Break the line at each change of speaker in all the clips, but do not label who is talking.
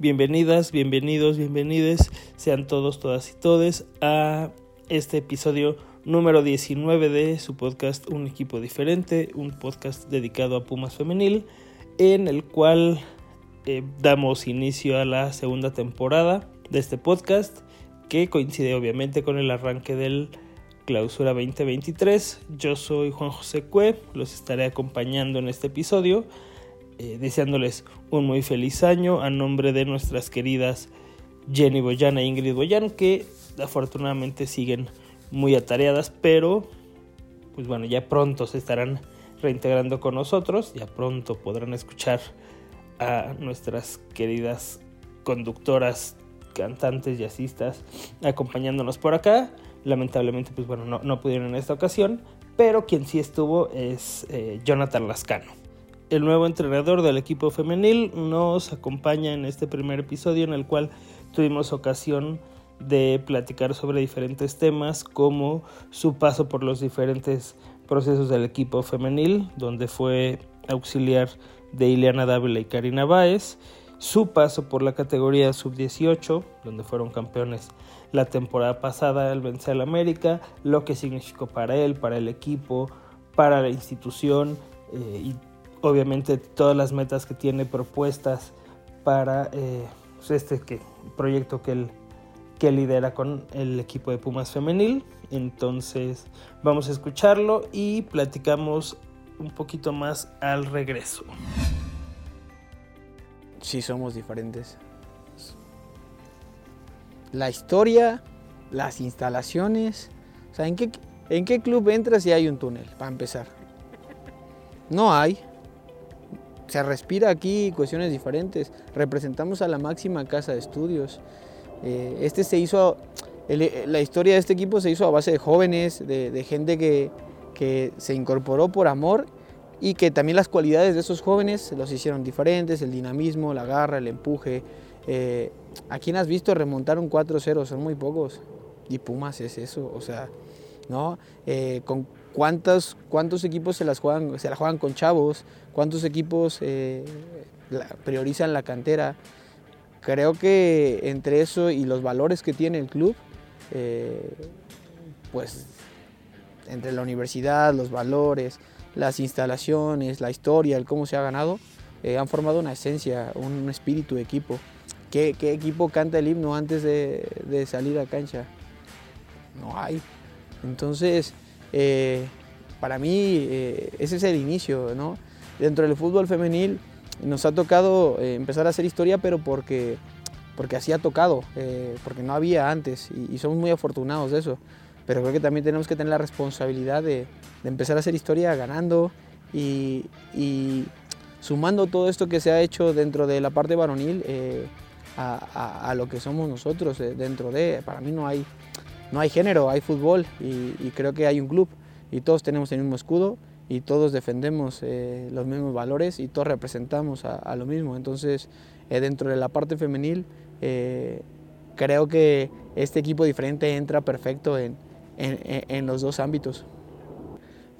Bienvenidas, bienvenidos, bienvenides, sean todos, todas y todes a este episodio número 19 de su podcast Un equipo diferente, un podcast dedicado a Pumas Femenil, en el cual eh, damos inicio a la segunda temporada de este podcast, que coincide obviamente con el arranque del Clausura 2023. Yo soy Juan José Cue, los estaré acompañando en este episodio eh, deseándoles un muy feliz año a nombre de nuestras queridas Jenny Boyan e Ingrid Boyan, que afortunadamente siguen muy atareadas, pero pues bueno, ya pronto se estarán reintegrando con nosotros, ya pronto podrán escuchar a nuestras queridas conductoras, cantantes, jazzistas acompañándonos por acá. Lamentablemente, pues bueno, no, no pudieron en esta ocasión, pero quien sí estuvo es eh, Jonathan Lascano el nuevo entrenador del equipo femenil, nos acompaña en este primer episodio en el cual tuvimos ocasión de platicar sobre diferentes temas como su paso por los diferentes procesos del equipo femenil, donde fue auxiliar de Ileana Dávila y Karina Báez, su paso por la categoría sub-18, donde fueron campeones la temporada pasada al vencer al América, lo que significó para él, para el equipo, para la institución eh, y obviamente todas las metas que tiene propuestas para eh, pues, este que, proyecto que él, que lidera con el equipo de Pumas femenil. Entonces vamos a escucharlo y platicamos un poquito más al regreso.
Sí, somos diferentes. La historia, las instalaciones. O sea, ¿en qué, ¿en qué club entras si hay un túnel? Para empezar. No hay se respira aquí cuestiones diferentes. Representamos a la máxima casa de estudios. Eh, este se hizo, la historia de este equipo se hizo a base de jóvenes, de, gente que, que, se incorporó por amor y que también las cualidades de esos jóvenes los hicieron diferentes, el dinamismo, la garra, el empuje. Eh, ¿A quién has visto remontar un 4-0? Son muy pocos. Y Pumas es eso, o sea, ¿no? Eh, con cuántos, cuántos equipos se, las juegan, se la juegan con chavos, cuántos equipos eh, priorizan la cantera. Creo que entre eso y los valores que tiene el club, eh, pues entre la universidad, los valores, las instalaciones, la historia, el cómo se ha ganado, han formado una esencia, un espíritu de equipo. ¿Qué, equipo canta el himno antes de salir a cancha? No hay. Entonces, eh, para mí eh, ese es el inicio, ¿no? Dentro del fútbol femenil nos ha tocado eh, empezar a hacer historia, pero porque, porque así ha tocado, porque no había antes y, somos muy afortunados de eso. Pero creo que también tenemos que tener la responsabilidad de, empezar a hacer historia ganando y, sumando todo esto que se ha hecho dentro de la parte varonil a, a, lo que somos nosotros dentro de, para mí no hay, no hay género, hay fútbol y, creo que hay un club y todos tenemos el mismo escudo y todos defendemos eh, los mismos valores y todos representamos a, lo mismo. Entonces, eh, dentro de la parte femenil, eh, creo que este equipo diferente entra perfecto en, en, los dos ámbitos.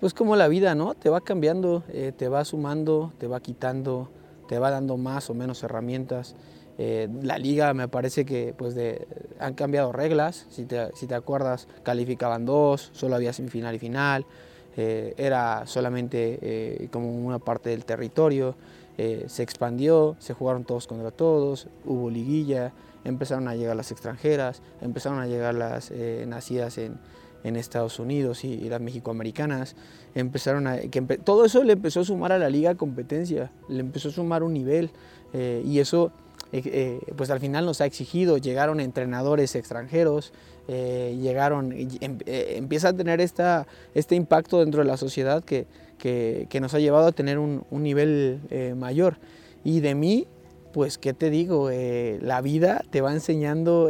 Pues como la vida, ¿no? Te va cambiando, te va sumando, te va quitando, te va dando más o menos herramientas. Eh, la liga me parece que pues de, han cambiado reglas, si te, si te, acuerdas calificaban dos, solo había semifinal y final, eh, era solamente eh, como una parte del territorio, se expandió, se jugaron todos contra todos, hubo liguilla, empezaron a llegar las extranjeras, empezaron a llegar las nacidas en, en, Estados Unidos y, las mexicoamericanas, empezaron a, que todo eso le empezó a sumar a la liga competencia, le empezó a sumar un nivel y eso eh, eh, pues al final nos ha exigido, llegaron entrenadores extranjeros, eh, llegaron, em, empieza a tener esta, este impacto dentro de la sociedad que, que, nos ha llevado a tener un, un nivel mayor. Y de mí, pues, ¿qué te digo? La vida te va enseñando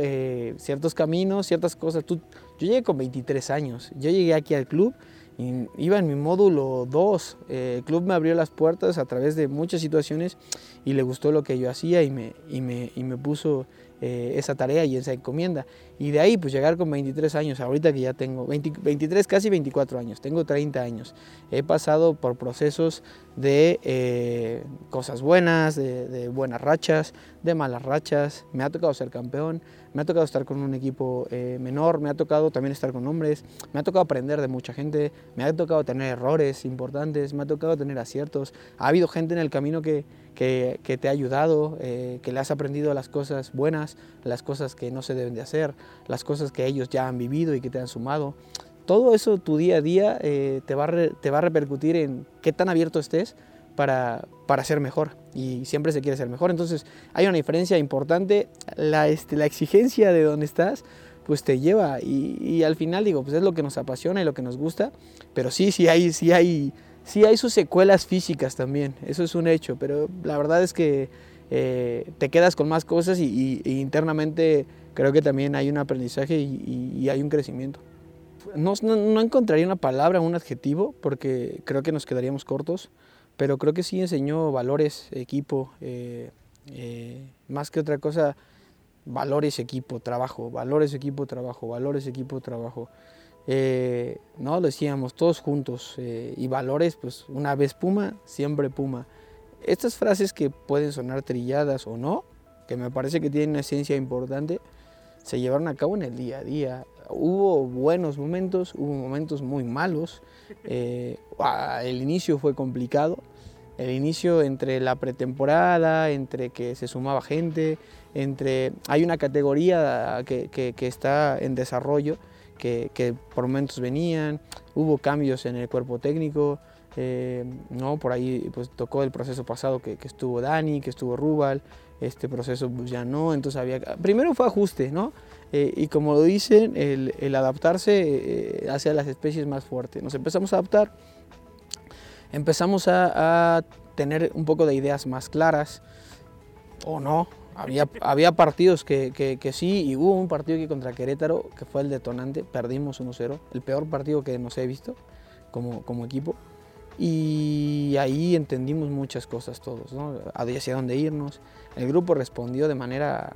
ciertos caminos, ciertas cosas. Tú, yo llegué con 23 años, yo llegué aquí al club iba en mi módulo 2. Eh, el club me abrió las puertas a través de muchas situaciones y le gustó lo que yo hacía y me, y me, y me puso eh, esa tarea y esa encomienda. Y de ahí, pues llegar con 23 años, ahorita que ya tengo 23, casi 24 años, tengo 30 años. He pasado por procesos de eh, cosas buenas, de, buenas rachas, de malas rachas. Me ha tocado ser campeón, me ha tocado estar con un equipo eh, menor, me ha tocado también estar con hombres, me ha tocado aprender de mucha gente, me ha tocado tener errores importantes, me ha tocado tener aciertos. Ha habido gente en el camino que, que, te ha ayudado, eh, que le has aprendido las cosas buenas, las cosas que no se deben de hacer, las cosas que ellos ya han vivido y que te han sumado. Todo eso tu día a día eh, te, va a te va a repercutir en qué tan abierto estés para, para ser mejor y siempre se quiere ser mejor. Entonces hay una diferencia importante, la, este, la exigencia de donde estás pues te lleva y, y, al final digo, pues es lo que nos apasiona y lo que nos gusta, pero sí, sí hay, sí hay Sí hay sus secuelas físicas también, eso es un hecho, pero la verdad es que eh, te quedas con más cosas y, internamente creo que también hay un aprendizaje y, hay un crecimiento. No, no, encontraría una palabra, un adjetivo, porque creo que nos quedaríamos cortos, pero creo que sí enseñó valores, equipo, eh, eh, más que otra cosa, valores, equipo, trabajo, valores, equipo, trabajo, valores, equipo, trabajo. Eh, no lo decíamos todos juntos eh, y valores pues una vez Puma siempre Puma. Estas frases que pueden sonar trilladas o no que me parece que tienen una esencia importante se llevaron a cabo en el día a día. Hubo buenos momentos hubo momentos muy malos. Eh, el inicio fue complicado. El inicio entre la pretemporada entre que se sumaba gente entre hay una categoría que, que está en desarrollo que, por momentos venían, hubo cambios en el cuerpo técnico, eh, ¿no? por ahí pues, tocó el proceso pasado que, estuvo Dani, que estuvo Rubal, este proceso pues, ya no, entonces había... Primero fue ajuste, ¿no? Eh, y como lo dicen, el, adaptarse eh, hace a las especies más fuertes. Nos empezamos a adaptar, empezamos a, a tener un poco de ideas más claras, o no, había, había partidos que, que, sí, y hubo un partido que contra Querétaro, que fue el detonante, perdimos 1-0, el peor partido que nos he visto como, como equipo. Y ahí entendimos muchas cosas todos, ¿no? hacia dónde irnos. El grupo respondió de manera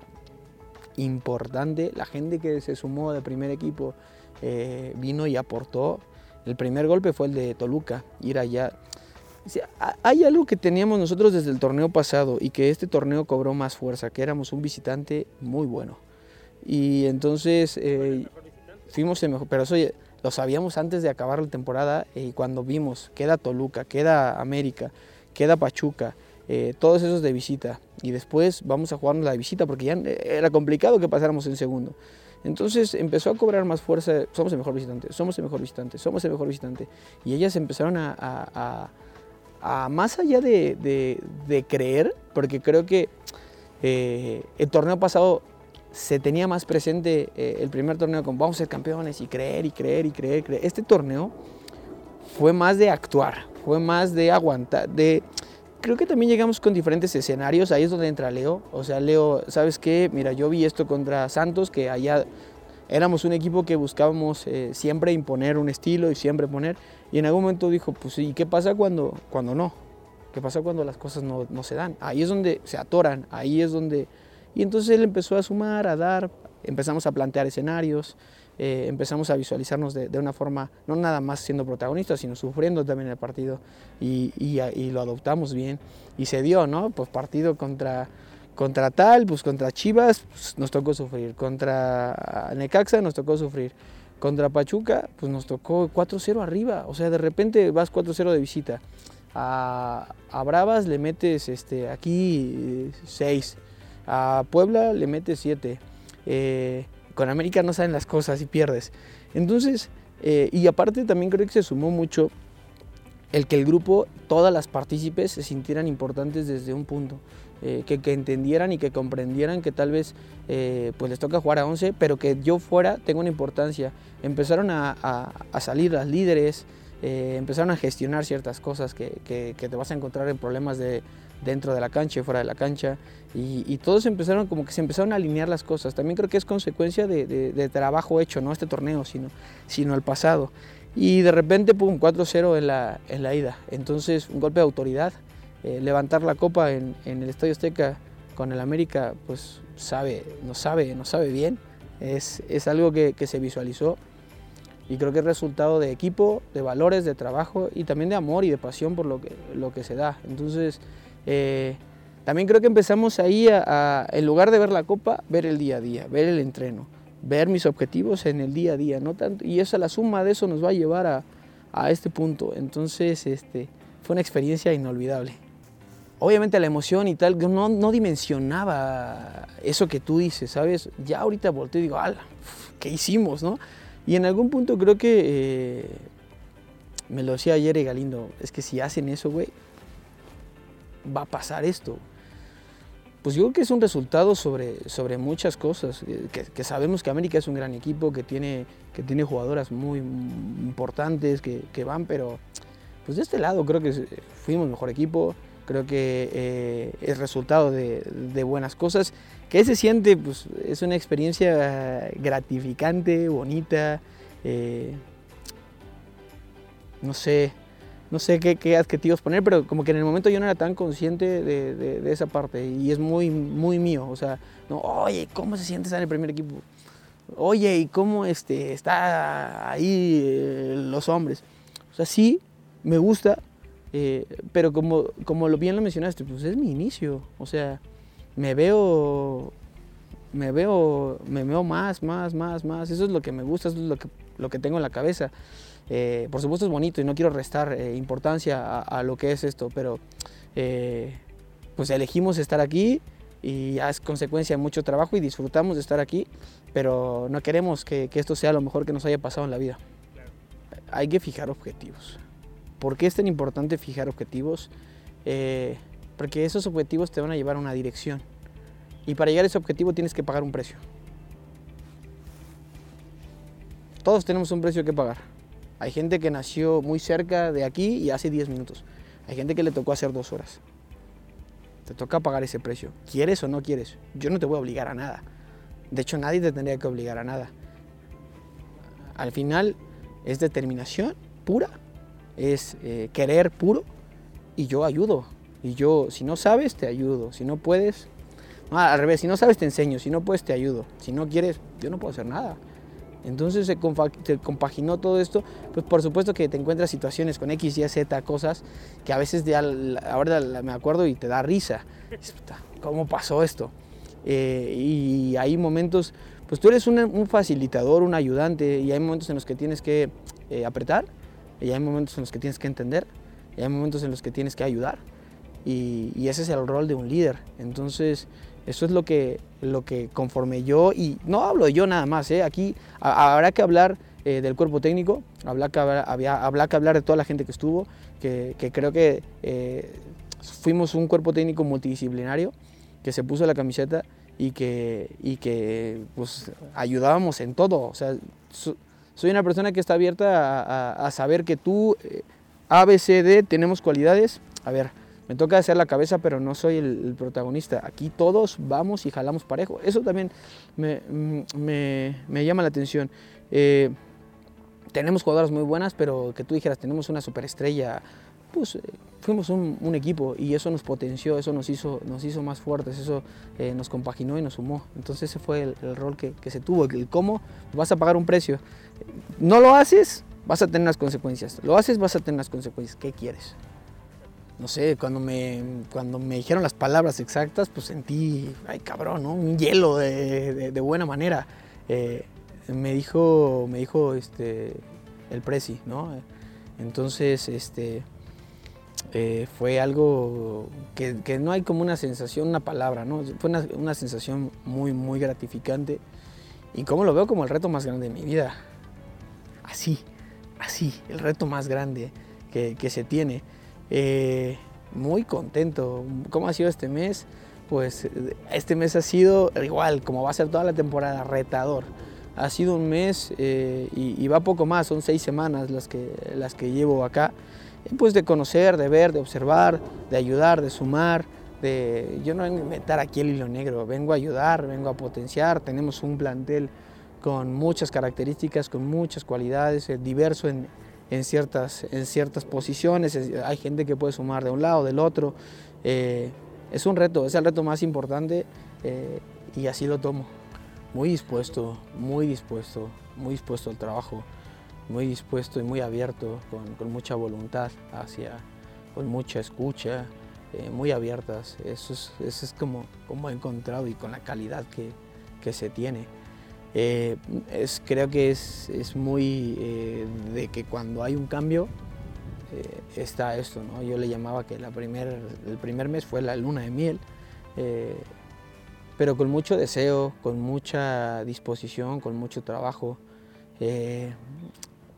importante. La gente que se sumó del primer equipo eh, vino y aportó. El primer golpe fue el de Toluca, ir allá hay algo que teníamos nosotros desde el torneo pasado y que este torneo cobró más fuerza, que éramos un visitante muy bueno. Y entonces eh, fuimos el mejor, pero eso lo sabíamos antes de acabar la temporada y cuando vimos, queda Toluca, queda América, queda Pachuca, eh, todos esos de visita. Y después vamos a jugarnos la visita porque ya era complicado que pasáramos en segundo. Entonces empezó a cobrar más fuerza, somos el mejor visitante, somos el mejor visitante, somos el mejor visitante. Y ellas empezaron a más allá de, creer, porque creo que eh, el torneo pasado se tenía más presente eh, el primer torneo con vamos a ser campeones y creer y creer y creer, creer. Este torneo fue más de actuar, fue más de aguantar, de... Creo que también llegamos con diferentes escenarios, ahí es donde entra Leo. O sea, Leo, ¿sabes qué? Mira, yo vi esto contra Santos, que allá éramos un equipo que buscábamos eh, siempre imponer un estilo y siempre poner. Y en algún momento dijo, pues ¿y qué pasa cuando, cuando no? ¿Qué pasa cuando las cosas no, no, se dan? Ahí es donde se atoran, ahí es donde... Y entonces él empezó a sumar, a dar, empezamos a plantear escenarios, eh, empezamos a visualizarnos de, de, una forma, no nada más siendo protagonistas, sino sufriendo también el partido y, y, y lo adoptamos bien. Y se dio, ¿no? Pues partido contra contra tal, pues contra Chivas pues, nos tocó sufrir. Contra Necaxa nos tocó sufrir. Contra Pachuca, pues nos tocó 4-0 arriba. O sea, de repente vas 4-0 de visita. A, Bravas le metes este, aquí 6. A Puebla le metes 7. Eh, con América no saben las cosas y pierdes. Entonces, eh, y aparte también creo que se sumó mucho el que el grupo, todas las partícipes se sintieran importantes desde un punto. Eh, que, entendieran y que comprendieran que tal vez eh, pues les toca jugar a 11, pero que yo fuera tengo una importancia. Empezaron a, salir las líderes, eh, empezaron a gestionar ciertas cosas que, te vas a encontrar en problemas de, dentro de la cancha y fuera de la cancha. Y, todos empezaron, como que se empezaron a alinear las cosas. También creo que es consecuencia de, trabajo hecho, no este torneo, sino, sino el pasado. Y de repente, pum, 4-0 en la, en la ida. Entonces, un golpe de autoridad. Eh, levantar la copa en, en, el Estadio Azteca con el América, pues sabe, no sabe, no sabe bien. Es, es algo que, que se visualizó y creo que es resultado de equipo, de valores, de trabajo y también de amor y de pasión por lo que, lo que se da. Entonces, eh, también creo que empezamos ahí a, en lugar de ver la copa, ver el día a día, ver el entreno, ver mis objetivos en el día a día, no tanto, y esa la suma de eso nos va a llevar a, a este punto. Entonces, este, fue una experiencia inolvidable. Obviamente la emoción y tal, no, no dimensionaba eso que tú dices, ¿sabes? Ya ahorita volteo y digo, ala, ¿qué hicimos, no? Y en algún punto creo que, eh, me lo decía ayer Galindo, es que si hacen eso, güey, va a pasar esto. Pues yo creo que es un resultado sobre, sobre muchas cosas, eh, que, sabemos que América es un gran equipo, que tiene, que tiene jugadoras muy importantes, que, que van, pero pues de este lado creo que fuimos mejor equipo, creo que eh, es resultado de, de, buenas cosas. ¿Qué se siente? Pues es una experiencia gratificante, bonita, eh, no sé, no sé qué, adjetivos poner, pero como que en el momento yo no era tan consciente de, de, esa parte y es muy, muy mío. O sea, no, oye, ¿cómo se siente estar en el primer equipo? Oye, ¿y cómo este, está ahí eh, los hombres? O sea, sí, me gusta, eh, pero como, como lo bien lo mencionaste, pues es mi inicio. O sea, me veo, me veo, me veo más, más, más, más. Eso es lo que me gusta, eso es lo que, lo que tengo en la cabeza. Eh, por supuesto es bonito y no quiero restar eh, importancia a, lo que es esto, pero pues elegimos estar aquí y ya es consecuencia de mucho trabajo y disfrutamos de estar aquí, pero no queremos que, que esto sea lo mejor que nos haya pasado en la vida. Hay que fijar objetivos. ¿Por qué es tan importante fijar objetivos? Eh, porque esos objetivos te van a llevar a una dirección. Y para llegar a ese objetivo tienes que pagar un precio. Todos tenemos un precio que pagar. Hay gente que nació muy cerca de aquí y hace 10 minutos. Hay gente que le tocó hacer dos horas. Te toca pagar ese precio. ¿Quieres o no quieres? Yo no te voy a obligar a nada. De hecho, nadie te tendría que obligar a nada. Al final es determinación pura es eh, querer puro y yo ayudo. Y yo, si no sabes, te ayudo. Si no puedes, al revés, si no sabes, te enseño. Si no puedes, te ayudo. Si no quieres, yo no puedo hacer nada. Entonces se, compaginó todo esto, pues por supuesto que te encuentras situaciones con X, Y, Z, cosas que a veces de ahora me acuerdo y te da risa. ¿Cómo pasó esto? Eh, y hay momentos, pues tú eres un, facilitador, un ayudante, y hay momentos en los que tienes que eh, apretar y hay momentos en los que tienes que entender, y hay momentos en los que tienes que ayudar. Y, ese es el rol de un líder. Entonces, eso es lo que, lo que conforme yo, y no hablo de yo nada más, ¿eh? aquí habrá que hablar eh, del cuerpo técnico, habrá que, había, que hablar de toda la gente que estuvo, que, creo que eh, fuimos un cuerpo técnico multidisciplinario que se puso la camiseta y que, y que pues, ayudábamos en todo. O sea, soy una persona que está abierta a, saber que tú, eh, A, B, C, D, tenemos cualidades. A ver, me toca hacer la cabeza, pero no soy el, protagonista. Aquí todos vamos y jalamos parejo. Eso también me, me, llama la atención. Eh, tenemos jugadoras muy buenas, pero que tú dijeras, tenemos una superestrella pues eh, fuimos un, equipo y eso nos potenció, eso nos hizo, nos hizo más fuertes, eso eh, nos compaginó y nos sumó. Entonces ese fue el, rol que, se tuvo, el cómo vas a pagar un precio. No lo haces, vas a tener las consecuencias. Lo haces, vas a tener las consecuencias. ¿Qué quieres? No sé, cuando me, cuando me dijeron las palabras exactas, pues sentí, ay cabrón. Un hielo de, buena manera. Eh, me dijo, me dijo este, el Prezi, ¿no? Entonces, este, eh, fue algo que, no hay como una sensación, una palabra, ¿no? Fue una, sensación muy, muy gratificante y como lo veo como el reto más grande de mi vida. Así, así, el reto más grande que, se tiene. Eh, muy contento. ¿Cómo ha sido este mes? Pues este mes ha sido igual, como va a ser toda la temporada, retador. Ha sido un mes eh, y, y, va poco más, son seis semanas las que, las que llevo acá. Pues de conocer, de ver, de observar, de ayudar, de sumar, de yo no vengo a inventar aquí el hilo negro, vengo a ayudar, vengo a potenciar, tenemos un plantel con muchas características, con muchas cualidades, eh, diverso en, en, ciertas, en ciertas posiciones, hay gente que puede sumar de un lado, del otro, eh, es un reto, es el reto más importante eh, y así lo tomo, muy dispuesto, muy dispuesto, muy dispuesto al trabajo, muy dispuesto y muy abierto, con, con mucha voluntad hacia, con mucha escucha, eh, muy abiertas. Eso es, eso es como, como he encontrado y con la calidad que, que se tiene. Eh, es, creo que es, es muy eh, de que cuando hay un cambio está esto. ¿no? Yo le llamaba que la primer, el primer mes fue la luna de miel, pero con mucho deseo, con mucha disposición, con mucho trabajo.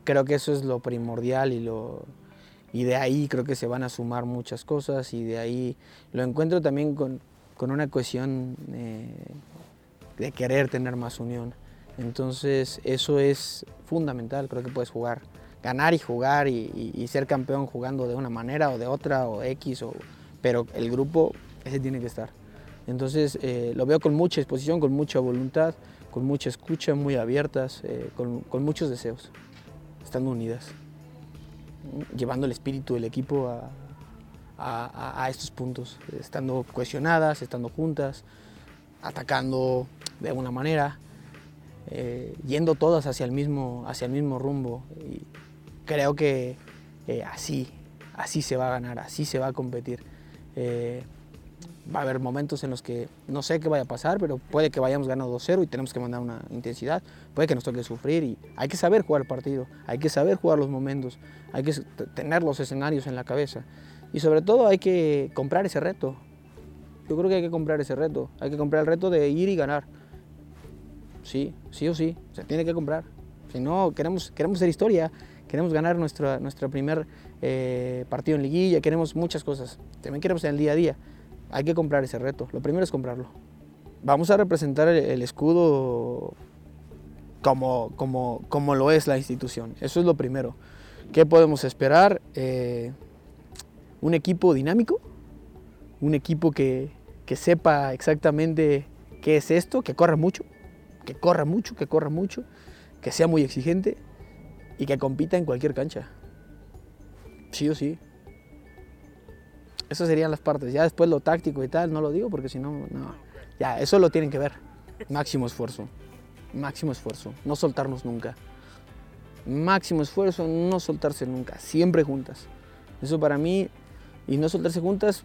Creo que eso es lo primordial y lo, y de ahí creo que se van a sumar muchas cosas y de ahí lo encuentro también con, con una cohesión eh, de querer tener más unión. Entonces eso es fundamental, creo que puedes jugar, ganar y jugar y, ser campeón jugando de una manera o de otra o X, o, pero el grupo ese tiene que estar. Entonces eh, lo veo con mucha disposición, con mucha voluntad, con mucha escucha, muy abiertas, eh, con, con muchos deseos, estando unidas llevando el espíritu del equipo a, estos puntos, estando cohesionadas, estando juntas, atacando de alguna manera, eh, yendo todas hacia el mismo, hacia el mismo rumbo. Creo que eh, así, así se va a ganar, así se va a competir. Eh, va a haber momentos en los que no sé qué vaya a pasar, pero puede que vayamos ganando 2-0 y tenemos que mandar una intensidad, puede que nos toque sufrir y hay que saber jugar el partido, hay que saber jugar los momentos, hay que tener los escenarios en la cabeza y sobre todo hay que comprar ese reto. Yo creo que hay que comprar ese reto, hay que comprar el reto de ir y ganar. Sí, sí o sí, se tiene que comprar. Si no, queremos, queremos hacer historia, queremos ganar nuestro, nuestro primer eh, partido en liguilla, queremos muchas cosas. También queremos en el día a día hay que comprar ese reto. Lo primero es comprarlo. Vamos a representar el, escudo como, como, como, lo es la institución. Eso es lo primero. ¿Qué podemos esperar? Eh, un equipo dinámico, un equipo que, que sepa exactamente qué es esto, que corra mucho, que corra mucho, que corra mucho, que sea muy exigente y que compita en cualquier cancha. Sí o sí. Esas serían las partes. Ya después lo táctico y tal, no lo digo porque si no, no. Ya, eso lo tienen que ver. Máximo esfuerzo. Máximo esfuerzo. No soltarnos nunca. Máximo esfuerzo, no soltarse nunca. Siempre juntas. Eso para mí, y no soltarse juntas,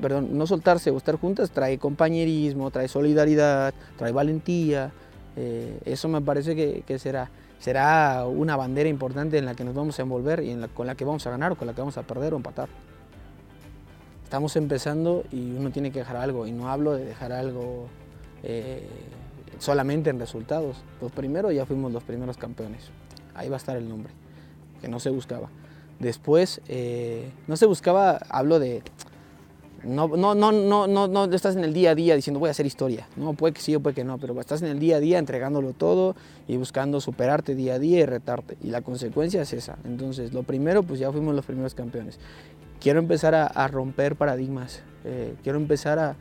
perdón, no soltarse o estar juntas trae compañerismo, trae solidaridad, trae valentía. Eh, eso me parece que, será, será una bandera importante en la que nos vamos a envolver y con la que vamos a ganar o con la que vamos a perder o empatar estamos empezando y uno tiene que dejar algo. Y no hablo de dejar algo eh, solamente en resultados. Pues primero ya fuimos los primeros campeones. Ahí va a estar el nombre, que no se buscaba. Después, eh, no se buscaba, hablo de... No, no, no, no, no, no estás en el día a día diciendo voy a hacer historia. No, puede que sí o puede que no, pero estás en el día a día entregándolo todo y buscando superarte día a día y retarte. Y la consecuencia es esa. Entonces, lo primero, pues ya fuimos los primeros campeones quiero empezar a, romper paradigmas, eh, quiero empezar a,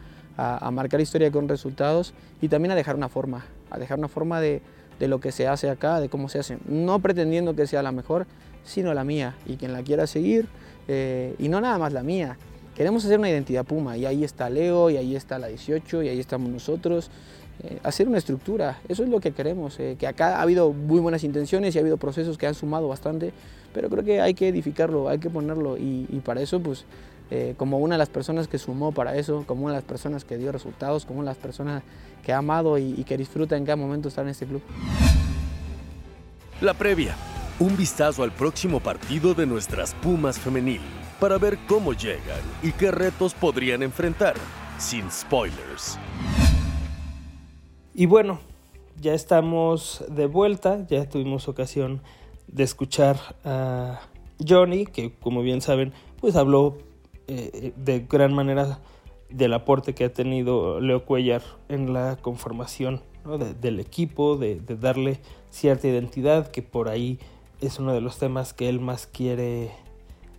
marcar historia con resultados y también a dejar una forma, a dejar una forma de, lo que se hace acá, de cómo se hace, no pretendiendo que sea la mejor, sino la mía y quien la quiera seguir, eh, y no nada más la mía. Queremos hacer una identidad Puma y ahí está Leo y ahí está la 18 y ahí estamos nosotros. Eh, hacer una estructura, eso es lo que queremos, que acá ha habido muy buenas intenciones y ha habido procesos que han sumado bastante, pero creo que hay que edificarlo, hay que ponerlo y, para eso pues eh, como una de las personas que sumó para eso, como una de las personas que dio resultados, como una de las personas que ha amado y, que disfruta en cada momento estar en este club.
La previa, un vistazo al próximo partido de nuestras Pumas femenil para ver cómo llegan y qué retos podrían enfrentar, sin spoilers.
Y bueno, ya estamos de vuelta, ya tuvimos ocasión de escuchar a Johnny, que como bien saben, pues habló eh, de gran manera del aporte que ha tenido Leo Cuellar en la conformación del equipo, de, darle cierta identidad, que por ahí es uno de los temas que él más quiere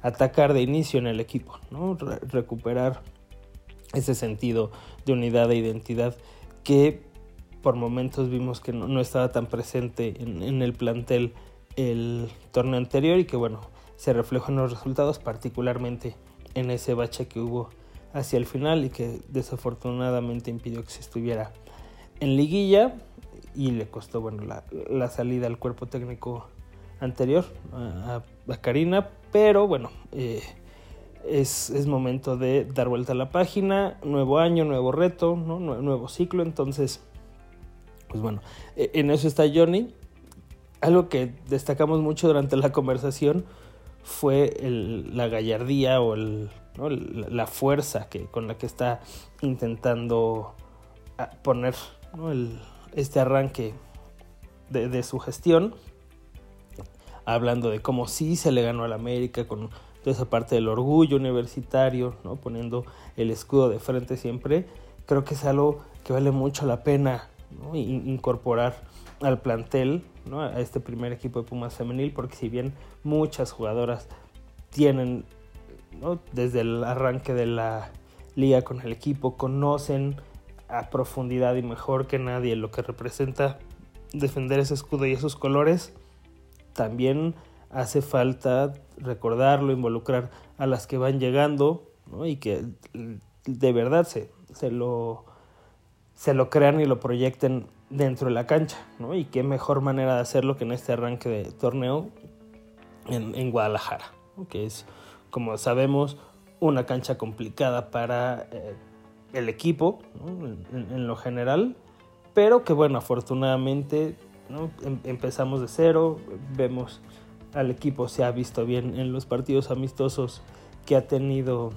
atacar de inicio en el equipo, ¿no? recuperar ese sentido de unidad e identidad que por momentos vimos que no, estaba tan presente en, el plantel el torneo anterior y que bueno, se reflejó en los resultados, particularmente en ese bache que hubo hacia el final y que desafortunadamente impidió que se estuviera en liguilla y le costó bueno la, salida al cuerpo técnico anterior a, Karina. Pero bueno eh, es, momento de dar vuelta a la página. Nuevo año nuevo reto nuevo ciclo. Entonces pues bueno e, en eso está Johnny algo que destacamos mucho durante la conversación fue la gallardía o la fuerza que, con la que está intentando ah, poner este arranque de, su gestión, hablando de cómo sí se le ganó al América con toda esa parte del orgullo universitario, ¿no? poniendo el escudo de frente siempre, creo que es algo que vale mucho la pena incorporar al plantel, a este primer equipo de Pumas femenil, porque si bien muchas jugadoras tienen, desde el arranque de la liga con el equipo, conocen a profundidad y mejor que nadie lo que representa defender ese escudo y esos colores, también hace falta recordarlo, involucrar a las que van llegando y que de verdad se, se, lo, se lo crean y lo proyecten dentro de la cancha, ¿no? Y qué mejor manera de hacerlo que en este arranque de torneo en, Guadalajara, que es, como sabemos, una cancha complicada para eh, el equipo, en, lo general, pero que bueno, afortunadamente em, empezamos de cero, vemos al equipo se ha visto bien en los partidos amistosos que ha tenido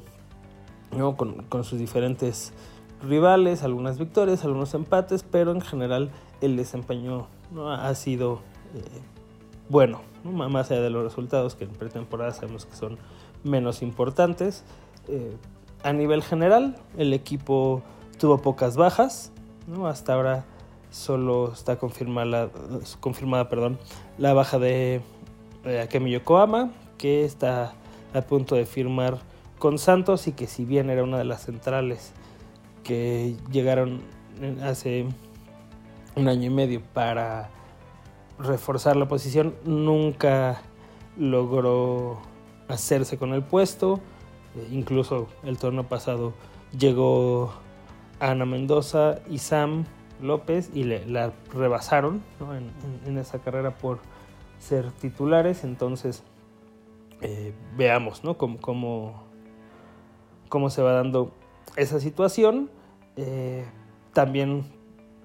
con, con sus diferentes rivales, algunas victorias, algunos empates, pero en general el desempeño ¿no? ha sido eh, bueno, más allá de los resultados que en pretemporada sabemos que son menos importantes. Eh, a nivel general, el equipo tuvo pocas bajas, hasta ahora solo está confirmada, confirmada perdón, la baja de eh, Akemi Yokohama, que está a punto de firmar con Santos y que si bien era una de las centrales que llegaron hace un año y medio para reforzar la posición, nunca logró hacerse con el puesto. Eh, incluso el torneo pasado llegó Ana Mendoza y Sam López y le, la rebasaron en, esa carrera por ser titulares. Entonces, eh, veamos ¿no? cómo, cómo se va dando esa situación. Eh, también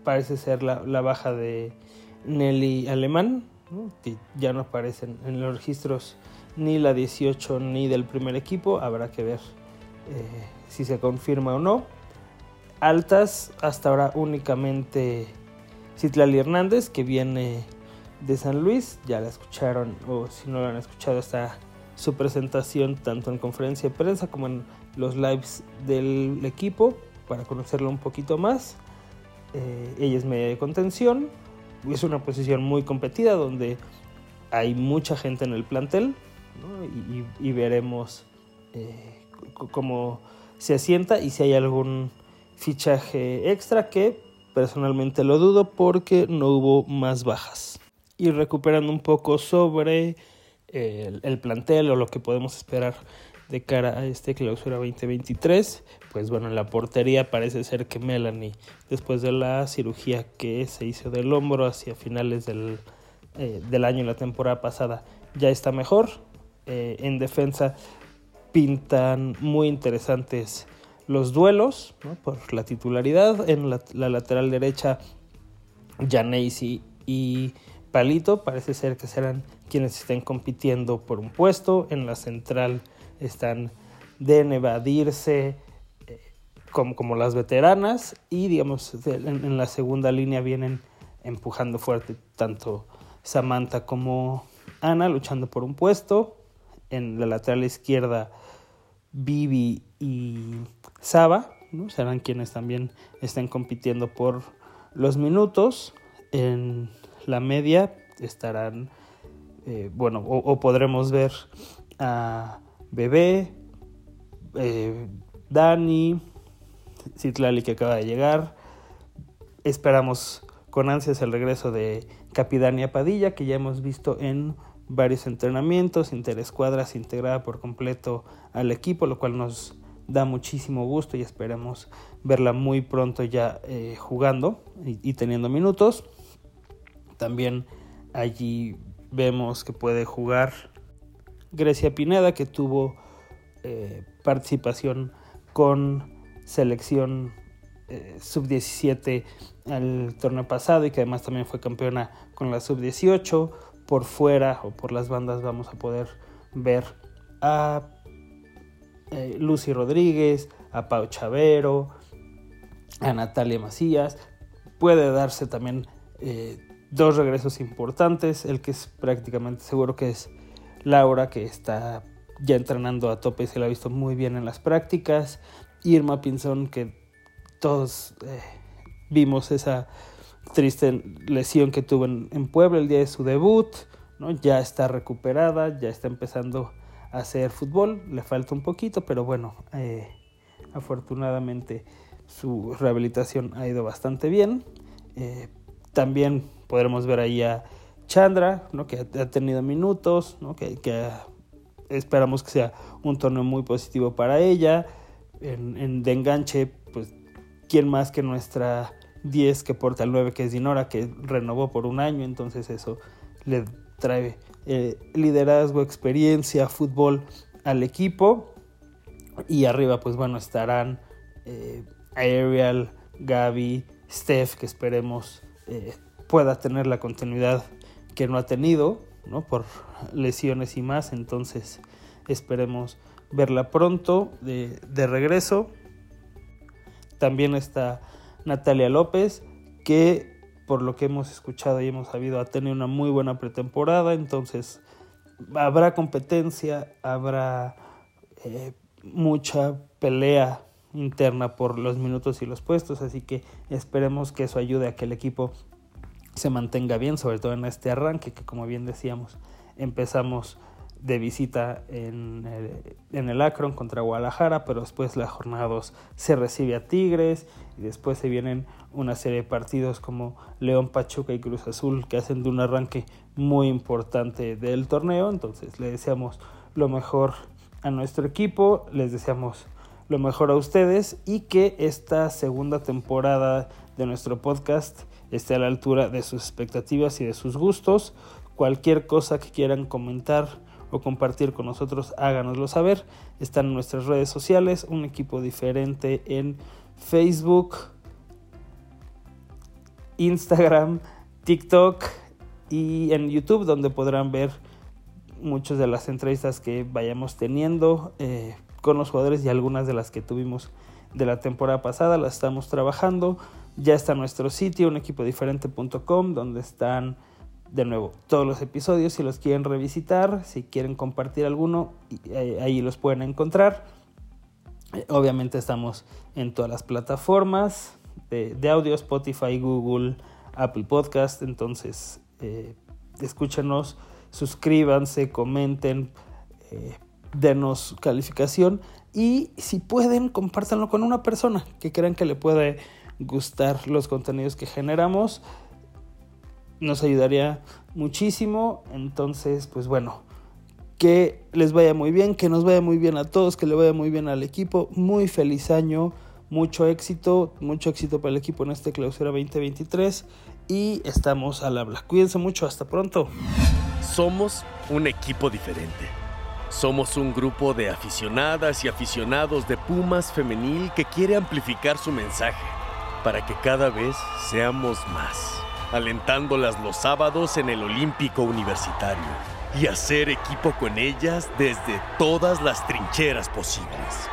parece ser la, baja de Nelly Alemán, que ya no aparecen en los registros ni la 18 ni del primer equipo. Habrá que ver eh, si se confirma o no. Altas, hasta ahora únicamente Citlali Hernández, que viene de San Luis. Ya la escucharon, o si no la han escuchado, está su presentación tanto en conferencia de prensa como en los lives del equipo para conocerlo un poquito más. Eh, ella es media de contención, es una posición muy competida donde hay mucha gente en el plantel y, veremos eh, cómo se asienta y si hay algún fichaje extra que personalmente lo dudo porque no hubo más bajas. Y recuperando un poco sobre eh, el plantel o lo que podemos esperar de cara a este clausura 2023. Pues bueno, en la portería parece ser que Melanie, después de la cirugía que se hizo del hombro hacia finales del, eh, del año, la temporada pasada, ya está mejor. Eh, en defensa pintan muy interesantes los duelos por la titularidad. En la, lateral derecha, Janaisi y Palito parece ser que serán quienes estén compitiendo por un puesto. En la central están de evadirse eh, como, como, las veteranas y digamos en, la segunda línea vienen empujando fuerte tanto Samantha como Ana luchando por un puesto. En la lateral izquierda Vivi y Saba serán quienes también estén compitiendo por los minutos. En la media estarán, eh, bueno, o podremos ver a Bebé, eh, Dani, Citlali que acaba de llegar. Esperamos con ansias el regreso de Capidania Padilla, que ya hemos visto en varios entrenamientos, interescuadras integrada por completo al equipo, lo cual nos da muchísimo gusto y esperemos verla muy pronto ya eh, jugando y, teniendo minutos. También allí vemos que puede jugar Grecia Pineda, que tuvo eh, participación con selección eh, sub-17 al torneo pasado y que además también fue campeona con la sub-18. Por fuera o por las bandas vamos a poder ver a eh, Lucy Rodríguez, a Pau Chavero, a Natalia Macías. Puede darse también dos regresos importantes. El que es prácticamente seguro que es Laura, que está ya entrenando a tope y se la ha visto muy bien en las prácticas. Irma Pinzón, que todos eh, vimos esa triste lesión que tuvo en, Puebla el día de su debut. ¿no? Ya está recuperada, ya está empezando hacer fútbol, le falta un poquito, pero bueno, eh, afortunadamente su rehabilitación ha ido bastante bien. Eh, también podremos ver ahí a Chandra, ¿no? que ha tenido minutos, ¿no? que, esperamos que sea un torneo muy positivo para ella. En, en, de enganche, pues, ¿quién más que nuestra 10 que porta el 9, que es Dinora, que renovó por un año? Entonces eso le trae eh, liderazgo, experiencia, fútbol al equipo. Y arriba, pues bueno, estarán eh, Ariel, Gaby, Steph, que esperemos eh, pueda tener la continuidad que no ha tenido, ¿no? Por lesiones y más. Entonces, esperemos verla pronto de, de regreso. También está Natalia López, que por lo que hemos escuchado y hemos sabido, ha tenido una muy buena pretemporada, entonces habrá competencia, habrá eh, mucha pelea interna por los minutos y los puestos, así que esperemos que eso ayude a que el equipo se mantenga bien, sobre todo en este arranque que como bien decíamos empezamos de visita en el, en el Akron contra Guadalajara, pero después la jornada 2 se recibe a Tigres y después se vienen una serie de partidos como León Pachuca y Cruz Azul que hacen de un arranque muy importante del torneo, entonces le deseamos lo mejor a nuestro equipo, les deseamos lo mejor a ustedes y que esta segunda temporada de nuestro podcast esté a la altura de sus expectativas y de sus gustos. Cualquier cosa que quieran comentar o compartir con nosotros, háganoslo saber. Están en nuestras redes sociales, un equipo diferente en Facebook, Instagram, TikTok y en YouTube, donde podrán ver muchas de las entrevistas que vayamos teniendo eh, con los jugadores y algunas de las que tuvimos de la temporada pasada las estamos trabajando. Ya está nuestro sitio, unequipodiferente.com, donde están de nuevo, todos los episodios, si los quieren revisitar, si quieren compartir alguno, eh, ahí los pueden encontrar. Eh, obviamente estamos en todas las plataformas de, audio, Spotify, Google, Apple Podcast, entonces eh, escúchenos, suscríbanse, comenten, denos calificación. Y si pueden, compártanlo con una persona que crean que le puede gustar los contenidos que generamos nos ayudaría muchísimo. Entonces, pues bueno, que les vaya muy bien, que nos vaya muy bien a todos, que le vaya muy bien al equipo. Muy feliz año, mucho éxito, mucho éxito para el equipo en este clausura 2023 y estamos al habla. Cuídense mucho, hasta pronto.
Somos un equipo diferente. Somos un grupo de aficionadas y aficionados de Pumas femenil que quiere amplificar su mensaje para que cada vez seamos más alentándolas los sábados en el Olímpico Universitario y hacer equipo con ellas desde todas las trincheras posibles.